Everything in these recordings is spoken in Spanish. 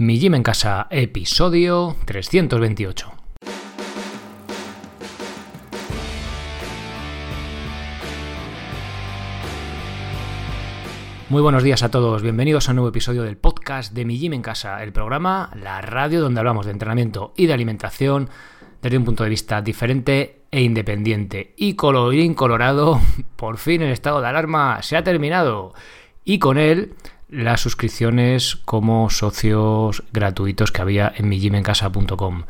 Mi Gym en Casa, episodio 328. Muy buenos días a todos, bienvenidos a un nuevo episodio del podcast de Mi Gym en Casa, el programa, la radio donde hablamos de entrenamiento y de alimentación desde un punto de vista diferente e independiente. Y colorín colorado, por fin el estado de alarma se ha terminado. Y con él las suscripciones como socios gratuitos que había en mijimencasa.com.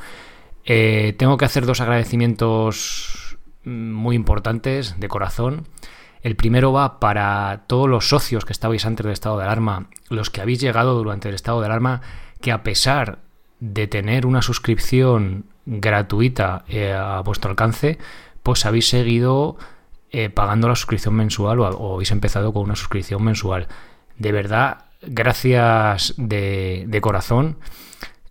Eh, tengo que hacer dos agradecimientos muy importantes de corazón. El primero va para todos los socios que estabais antes del estado de alarma, los que habéis llegado durante el estado de alarma, que a pesar de tener una suscripción gratuita eh, a vuestro alcance, pues habéis seguido eh, pagando la suscripción mensual o, habéis empezado con una suscripción mensual. De verdad, gracias de, corazón.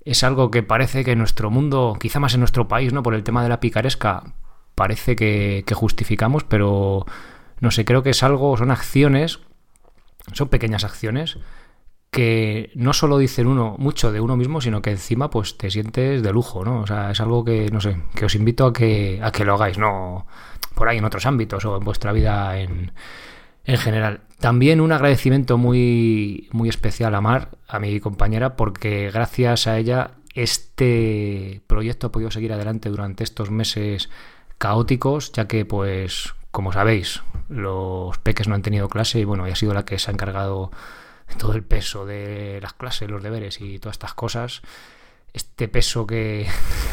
Es algo que parece que en nuestro mundo, quizá más en nuestro país, ¿no? Por el tema de la picaresca, parece que, justificamos, pero no sé, creo que es algo, son acciones, son pequeñas acciones que no solo dicen uno mucho de uno mismo, sino que encima pues te sientes de lujo, ¿no? O sea, es algo que, no sé, que os invito a que, a que lo hagáis, no por ahí en otros ámbitos o en vuestra vida en, en general. También un agradecimiento muy, muy especial a Mar, a mi compañera, porque gracias a ella este proyecto ha podido seguir adelante durante estos meses caóticos, ya que, pues, como sabéis, los peques no han tenido clase y bueno, ella ha sido la que se ha encargado todo el peso de las clases, los deberes y todas estas cosas. Este peso que,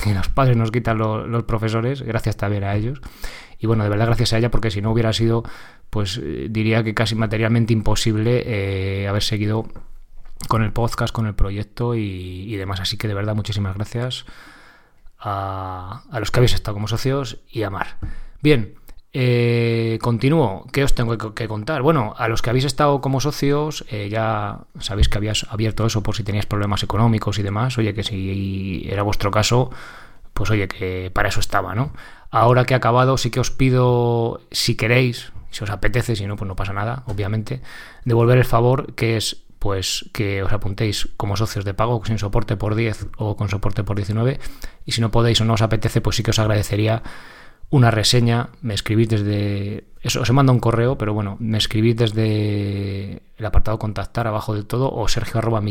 los padres nos quitan los profesores, gracias también a ellos. Y bueno, de verdad gracias a ella, porque si no hubiera sido pues eh, diría que casi materialmente imposible eh, haber seguido con el podcast, con el proyecto y, demás. Así que de verdad muchísimas gracias a, los que habéis estado como socios y a Mar. Bien, eh, continúo. ¿Qué os tengo que, contar? Bueno, a los que habéis estado como socios, ya sabéis que habías abierto eso por si teníais problemas económicos y demás. Oye, que si era vuestro caso, pues oye, que para eso estaba, ¿no? Ahora que ha acabado, sí que os pido, si queréis, si os apetece, si no, pues no pasa nada, obviamente, devolver el favor que es pues que os apuntéis como socios de pago sin soporte por 10 o con soporte por 19 y si no podéis o no os apetece pues sí que os agradecería una reseña, me escribís desde eso os he mandado un correo, pero bueno, me escribís desde el apartado contactar abajo del todo o sergio arroba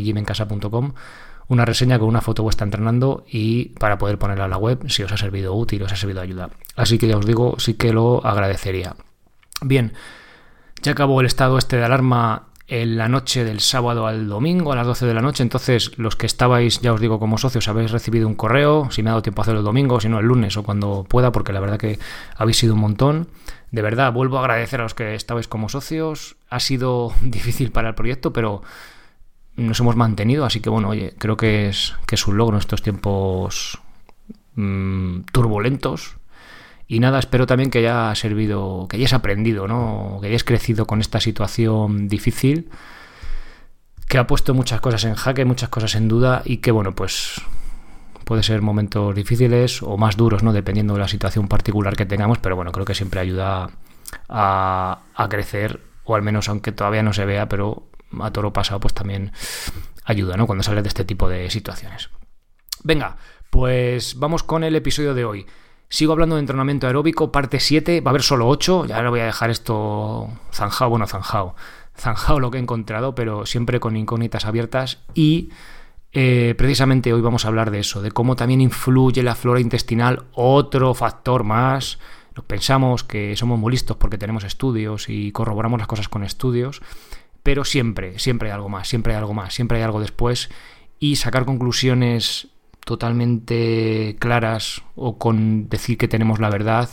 una reseña con una foto vuestra entrenando y para poder ponerla a la web si os ha servido útil, os ha servido ayuda. Así que ya os digo, sí que lo agradecería. Bien, ya acabó el estado este de alarma en la noche del sábado al domingo a las 12 de la noche. Entonces, los que estabais, ya os digo, como socios, habéis recibido un correo. Si me ha dado tiempo a hacerlo el domingo, si no el lunes o cuando pueda, porque la verdad que habéis sido un montón. De verdad, vuelvo a agradecer a los que estabais como socios. Ha sido difícil para el proyecto, pero nos hemos mantenido. Así que, bueno, oye, creo que es, que es un logro en estos tiempos mm, turbulentos y nada, espero también que haya servido, que hayas aprendido, ¿no? Que hayas crecido con esta situación difícil, que ha puesto muchas cosas en jaque, muchas cosas en duda y que, bueno, pues puede ser momentos difíciles o más duros, ¿no? Dependiendo de la situación particular que tengamos, pero bueno, creo que siempre ayuda a, a crecer, o al menos aunque todavía no se vea, pero a toro pasado, pues también ayuda, ¿no? Cuando sales de este tipo de situaciones. Venga, pues vamos con el episodio de hoy. Sigo hablando de entrenamiento aeróbico, parte 7, va a haber solo 8, ya no voy a dejar esto zanjado, bueno, zanjado, zanjado lo que he encontrado, pero siempre con incógnitas abiertas y eh, precisamente hoy vamos a hablar de eso, de cómo también influye la flora intestinal, otro factor más. Nos pensamos que somos muy listos porque tenemos estudios y corroboramos las cosas con estudios, pero siempre, siempre hay algo más, siempre hay algo más, siempre hay algo después y sacar conclusiones totalmente claras o con decir que tenemos la verdad,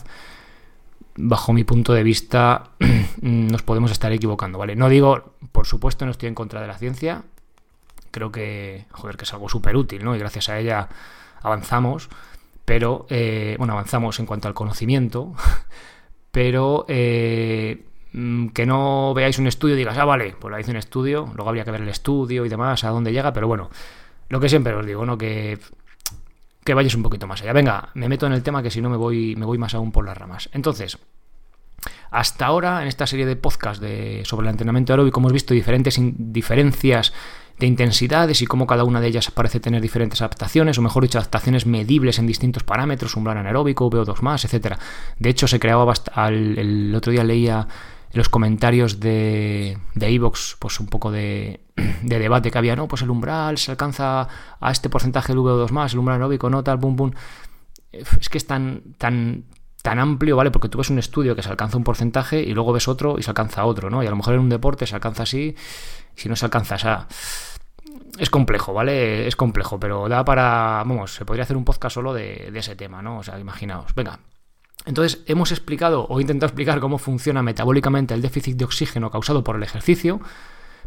bajo mi punto de vista, nos podemos estar equivocando, ¿vale? No digo, por supuesto, no estoy en contra de la ciencia. Creo que, joder, que es algo súper útil, ¿no? Y gracias a ella avanzamos. Pero, eh, bueno, avanzamos en cuanto al conocimiento. Pero eh, mm, que no veáis un estudio y digas, ah, vale, pues la hice un estudio. Luego habría que ver el estudio y demás, a dónde llega. Pero bueno, lo que siempre os digo, ¿no? Que que vayas un poquito más allá. Venga, me meto en el tema que si no me voy, me voy más aún por las ramas. Entonces, hasta ahora, en esta serie de podcast de, sobre el entrenamiento aeróbico, hemos visto diferentes diferencias de intensidades y cómo cada una de ellas parece tener diferentes adaptaciones, o mejor dicho, adaptaciones medibles en distintos parámetros, umbral anaeróbico, VO2 más, etc. De hecho, se creaba el, el otro día leía los comentarios de Evox, pues un poco de, de, debate que había, no, pues el umbral se alcanza a este porcentaje del VO2 más, el umbral aeróbico no, tal, boom, boom. Es que es tan, tan, tan amplio, ¿vale? Porque tú ves un estudio que se alcanza un porcentaje y luego ves otro y se alcanza otro, ¿no? Y a lo mejor en un deporte se alcanza así, si no se alcanza, o es complejo, ¿vale? Es complejo, pero da para, vamos, se podría hacer un podcast solo de, de ese tema, ¿no? O sea, imaginaos, venga. Entonces, hemos explicado o intentado explicar cómo funciona metabólicamente el déficit de oxígeno causado por el ejercicio,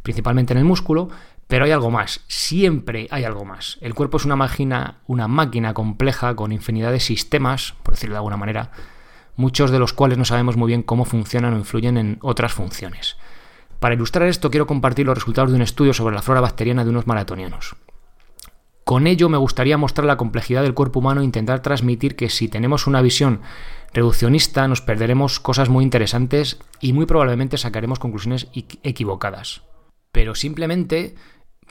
principalmente en el músculo, pero hay algo más, siempre hay algo más. El cuerpo es una máquina, una máquina compleja con infinidad de sistemas, por decirlo de alguna manera, muchos de los cuales no sabemos muy bien cómo funcionan o influyen en otras funciones. Para ilustrar esto quiero compartir los resultados de un estudio sobre la flora bacteriana de unos maratonianos. Con ello me gustaría mostrar la complejidad del cuerpo humano e intentar transmitir que si tenemos una visión reduccionista nos perderemos cosas muy interesantes y muy probablemente sacaremos conclusiones equivocadas. Pero simplemente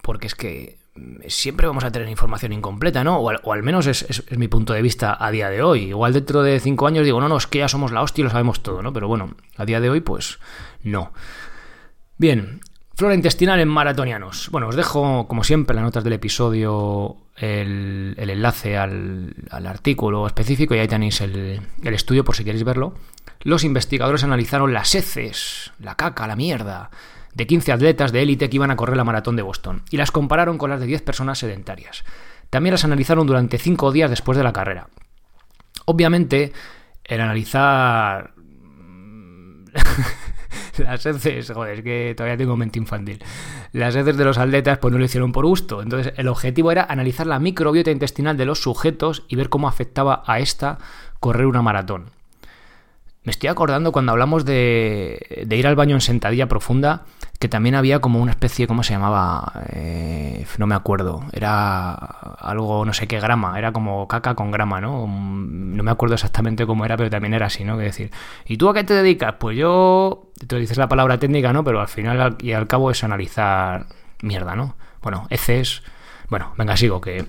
porque es que siempre vamos a tener información incompleta, ¿no? O al, menos es, mi punto de vista a día de hoy. Igual dentro de cinco años digo, no, no, es que ya somos la hostia y lo sabemos todo, ¿no? Pero bueno, a día de hoy, pues no. Bien, Flora intestinal en maratonianos. Bueno, os dejo, como siempre, en las notas del episodio el, enlace al, artículo específico y ahí tenéis el, el, estudio por si queréis verlo. Los investigadores analizaron las heces, la caca, la mierda, de 15 atletas de élite que iban a correr la maratón de Boston y las compararon con las de 10 personas sedentarias. También las analizaron durante 5 días después de la carrera. Obviamente, el analizar las heces, joder, es que todavía tengo mente infantil. Las heces de los atletas pues no lo hicieron por gusto. Entonces el objetivo era analizar la microbiota intestinal de los sujetos y ver cómo afectaba a esta correr una maratón. Me estoy acordando cuando hablamos de, de ir al baño en sentadilla profunda, que también había como una especie, ¿cómo se llamaba? Eh, no me acuerdo. Era algo, no sé qué grama, era como caca con grama, ¿no? No me acuerdo exactamente cómo era, pero también era así, ¿no? Que decir, ¿y tú a qué te dedicas? Pues yo, te dices la palabra técnica, ¿no? Pero al final y al cabo es analizar mierda, ¿no? Bueno, heces, bueno, venga, sigo, que...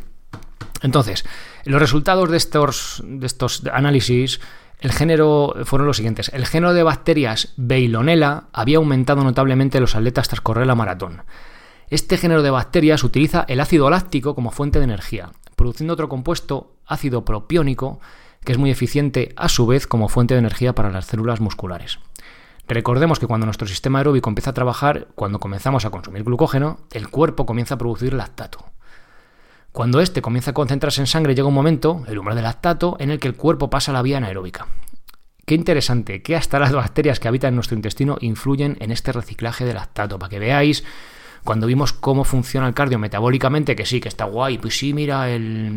Entonces, los resultados de estos, de estos análisis el género fueron los siguientes. El género de bacterias Veilonella había aumentado notablemente en los atletas tras correr la maratón. Este género de bacterias utiliza el ácido láctico como fuente de energía, produciendo otro compuesto, ácido propiónico, que es muy eficiente a su vez como fuente de energía para las células musculares. Recordemos que cuando nuestro sistema aeróbico empieza a trabajar, cuando comenzamos a consumir glucógeno, el cuerpo comienza a producir lactato. Cuando este comienza a concentrarse en sangre, llega un momento, el umbral del lactato, en el que el cuerpo pasa a la vía anaeróbica. Qué interesante que hasta las bacterias que habitan nuestro intestino influyen en este reciclaje de lactato, para que veáis cuando vimos cómo funciona el cardio metabólicamente, que sí, que está guay, pues sí, mira el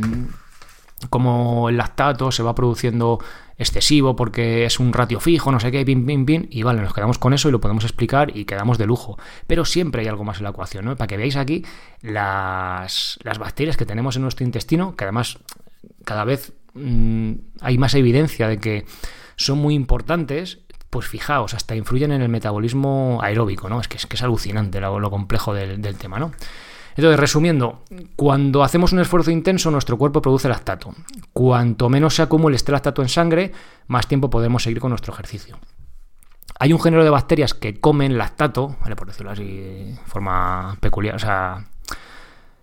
cómo el lactato se va produciendo excesivo porque es un ratio fijo, no sé qué, pim, pim, pim, y vale, nos quedamos con eso y lo podemos explicar y quedamos de lujo. Pero siempre hay algo más en la ecuación, ¿no? Para que veáis aquí las, las bacterias que tenemos en nuestro intestino, que además cada vez mm, hay más evidencia de que son muy importantes, pues fijaos, hasta influyen en el metabolismo aeróbico, ¿no? Es que es, que es alucinante lo, complejo del, del tema, ¿no? Entonces, resumiendo, cuando hacemos un esfuerzo intenso, nuestro cuerpo produce lactato. Cuanto menos se acumule este lactato en sangre, más tiempo podemos seguir con nuestro ejercicio. Hay un género de bacterias que comen lactato, ¿vale? por decirlo así de forma peculiar, o sea,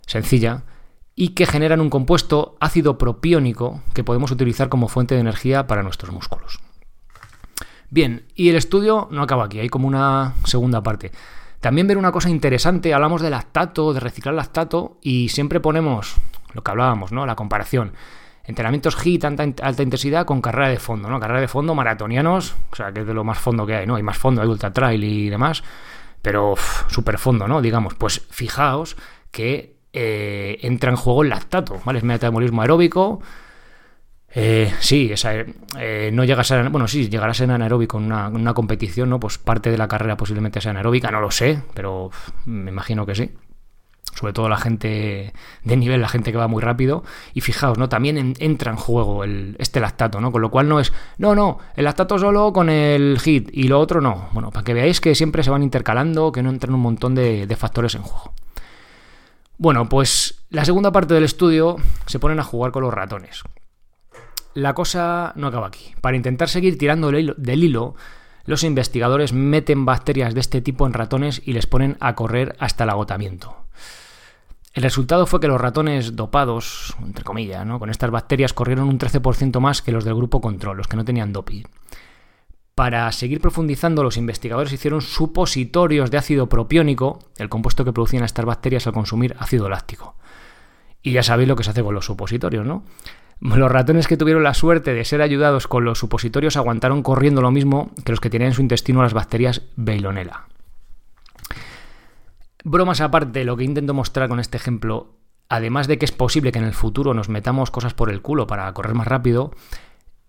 sencilla, y que generan un compuesto ácido propiónico que podemos utilizar como fuente de energía para nuestros músculos. Bien, y el estudio no acaba aquí, hay como una segunda parte. También ver una cosa interesante, hablamos de lactato, de reciclar lactato, y siempre ponemos lo que hablábamos, ¿no? La comparación. Entrenamientos HIIT, alta, alta intensidad, con carrera de fondo, ¿no? Carrera de fondo, maratonianos, o sea, que es de lo más fondo que hay, ¿no? Hay más fondo, hay ultra trail y demás, pero super fondo, ¿no? Digamos, pues fijaos que eh, entra en juego el lactato, ¿vale? Es metabolismo aeróbico, eh, sí, eh, no llegas a bueno, sí, llegarás en anaeróbico en una, competición, ¿no? Pues parte de la carrera posiblemente sea anaeróbica, no lo sé, pero me imagino que sí. Sobre todo la gente de nivel, la gente que va muy rápido. Y fijaos, ¿no? También entra en juego el, este lactato, ¿no? Con lo cual no es, no, no, el lactato solo con el hit y lo otro no. Bueno, para que veáis que siempre se van intercalando, que no entran un montón de factores en juego. Bueno, pues la segunda parte del estudio se ponen a jugar con los ratones. La cosa no acaba aquí. Para intentar seguir tirando del hilo, los investigadores meten bacterias de este tipo en ratones y les ponen a correr hasta el agotamiento. El resultado fue que los ratones dopados, entre comillas, ¿no? con estas bacterias corrieron un 13% más que los del grupo control, los que no tenían doping. Para seguir profundizando, los investigadores hicieron supositorios de ácido propiónico, el compuesto que producían estas bacterias al consumir ácido láctico. Y ya sabéis lo que se hace con los supositorios, ¿no? Los ratones que tuvieron la suerte de ser ayudados con los supositorios aguantaron corriendo lo mismo que los que tenían en su intestino las bacterias Veilonella. Bromas aparte, lo que intento mostrar con este ejemplo, además de que es posible que en el futuro nos metamos cosas por el culo para correr más rápido,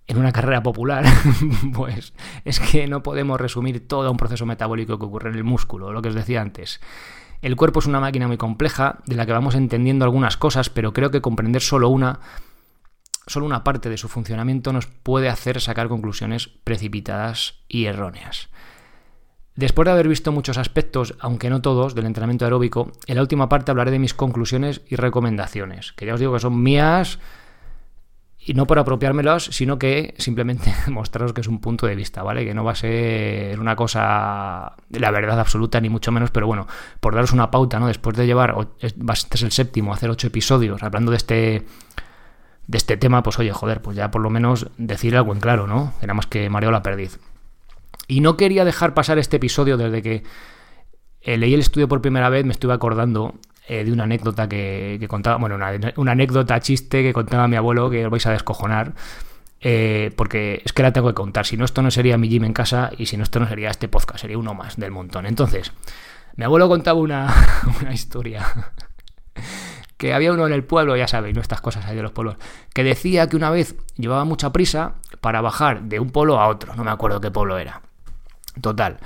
en una carrera popular, pues es que no podemos resumir todo un proceso metabólico que ocurre en el músculo, lo que os decía antes. El cuerpo es una máquina muy compleja de la que vamos entendiendo algunas cosas, pero creo que comprender solo una, solo una parte de su funcionamiento nos puede hacer sacar conclusiones precipitadas y erróneas. Después de haber visto muchos aspectos, aunque no todos, del entrenamiento aeróbico, en la última parte hablaré de mis conclusiones y recomendaciones, que ya os digo que son mías y no por apropiármelas, sino que simplemente mostraros que es un punto de vista, ¿vale? Que no va a ser una cosa de la verdad absoluta, ni mucho menos, pero bueno, por daros una pauta, ¿no? Después de llevar, este es el séptimo, hacer ocho episodios hablando de este de este tema, pues oye, joder, pues ya por lo menos decir algo en claro, ¿no? Era más que mareo la perdiz. Y no quería dejar pasar este episodio desde que eh, leí el estudio por primera vez, me estuve acordando eh, de una anécdota que, contaba, bueno, una, anécdota chiste que contaba mi abuelo que os vais a descojonar. Eh, porque es que la tengo que contar. Si no, esto no sería mi gym en casa y si no, esto no sería este podcast, sería uno más del montón. Entonces, mi abuelo contaba una, una historia que había uno en el pueblo, ya sabéis, no estas cosas ahí de los pueblos, que decía que una vez llevaba mucha prisa para bajar de un pueblo a otro, no me acuerdo qué pueblo era. Total,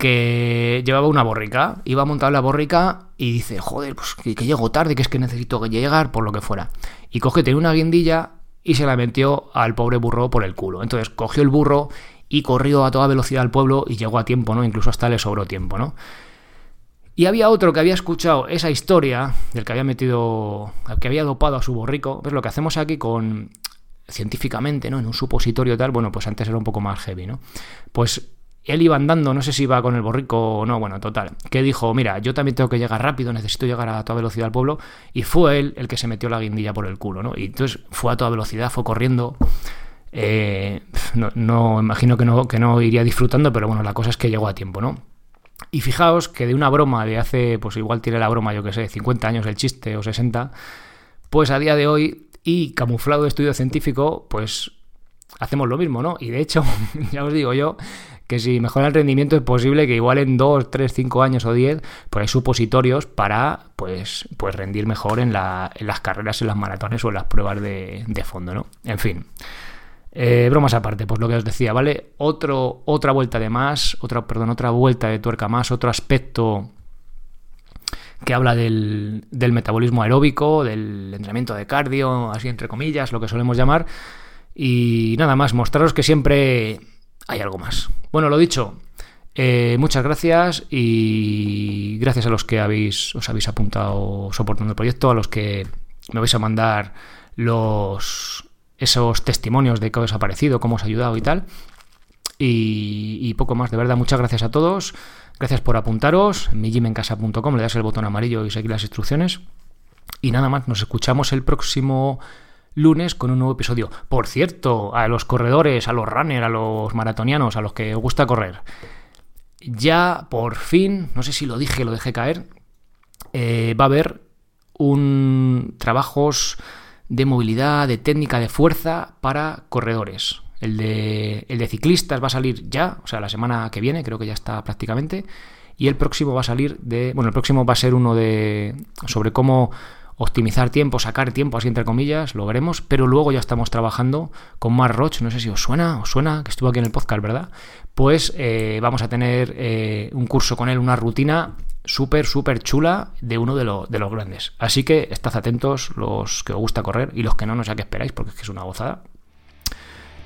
que llevaba una borrica, iba a montar la borrica y dice, joder, pues que, llego tarde, que es que necesito llegar, por lo que fuera. Y coge, tenía una guindilla y se la metió al pobre burro por el culo. Entonces cogió el burro y corrió a toda velocidad al pueblo y llegó a tiempo, ¿no? Incluso hasta le sobró tiempo, ¿no? Y había otro que había escuchado esa historia del que había metido, que había dopado a su borrico. ¿Ves lo que hacemos aquí con científicamente, ¿no? En un supositorio tal, bueno, pues antes era un poco más heavy, ¿no? Pues él iba andando, no sé si iba con el borrico o no, bueno, total, que dijo, mira, yo también tengo que llegar rápido, necesito llegar a toda velocidad al pueblo, y fue él el que se metió la guindilla por el culo, ¿no? Y entonces fue a toda velocidad, fue corriendo, eh, no, no, imagino que no, que no iría disfrutando, pero bueno, la cosa es que llegó a tiempo, ¿no? Y fijaos que de una broma de hace, pues igual tiene la broma, yo que sé, 50 años el chiste o 60, pues a día de hoy, y camuflado de estudio científico, pues hacemos lo mismo, ¿no? Y de hecho, ya os digo yo que si mejora el rendimiento es posible que igual en 2, 3, 5 años o 10, pues hay supositorios para pues, pues rendir mejor en, la, en las carreras, en las maratones o en las pruebas de, fondo, ¿no? En fin. Eh, bromas aparte, pues lo que os decía, ¿vale? Otro, otra vuelta de más, otra, perdón, otra vuelta de tuerca más, otro aspecto que habla del, del metabolismo aeróbico, del entrenamiento de cardio, así entre comillas, lo que solemos llamar. Y nada más, mostraros que siempre hay algo más. Bueno, lo dicho, eh, muchas gracias y gracias a los que habéis, os habéis apuntado soportando el proyecto, a los que me vais a mandar los esos testimonios de os ha parecido, cómo os ha ayudado y tal. Y, poco más, de verdad, muchas gracias a todos. Gracias por apuntaros. En mijimencasa.com le das el botón amarillo y seguir las instrucciones. Y nada más, nos escuchamos el próximo lunes con un nuevo episodio. Por cierto, a los corredores, a los runners, a los maratonianos, a los que os gusta correr, ya por fin, no sé si lo dije, lo dejé caer, eh, va a haber un trabajos de movilidad, de técnica de fuerza para corredores. El de, el de ciclistas va a salir ya, o sea, la semana que viene, creo que ya está prácticamente. Y el próximo va a salir de. Bueno, el próximo va a ser uno de. sobre cómo optimizar tiempo, sacar tiempo, así entre comillas, lo veremos, pero luego ya estamos trabajando con Mar Roch, no sé si os suena, os suena, que estuvo aquí en el podcast, ¿verdad? Pues eh, vamos a tener eh, un curso con él, una rutina súper, súper chula de uno de, de, los grandes. Así que estad atentos los que os gusta correr y los que no, no sé a qué esperáis, porque es que es una gozada.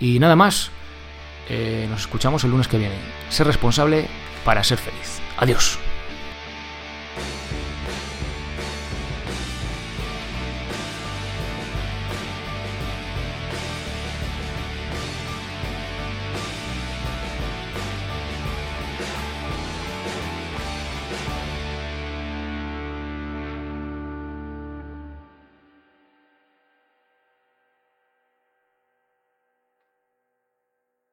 Y nada más, eh, nos escuchamos el lunes que viene. Ser responsable para ser feliz. Adiós.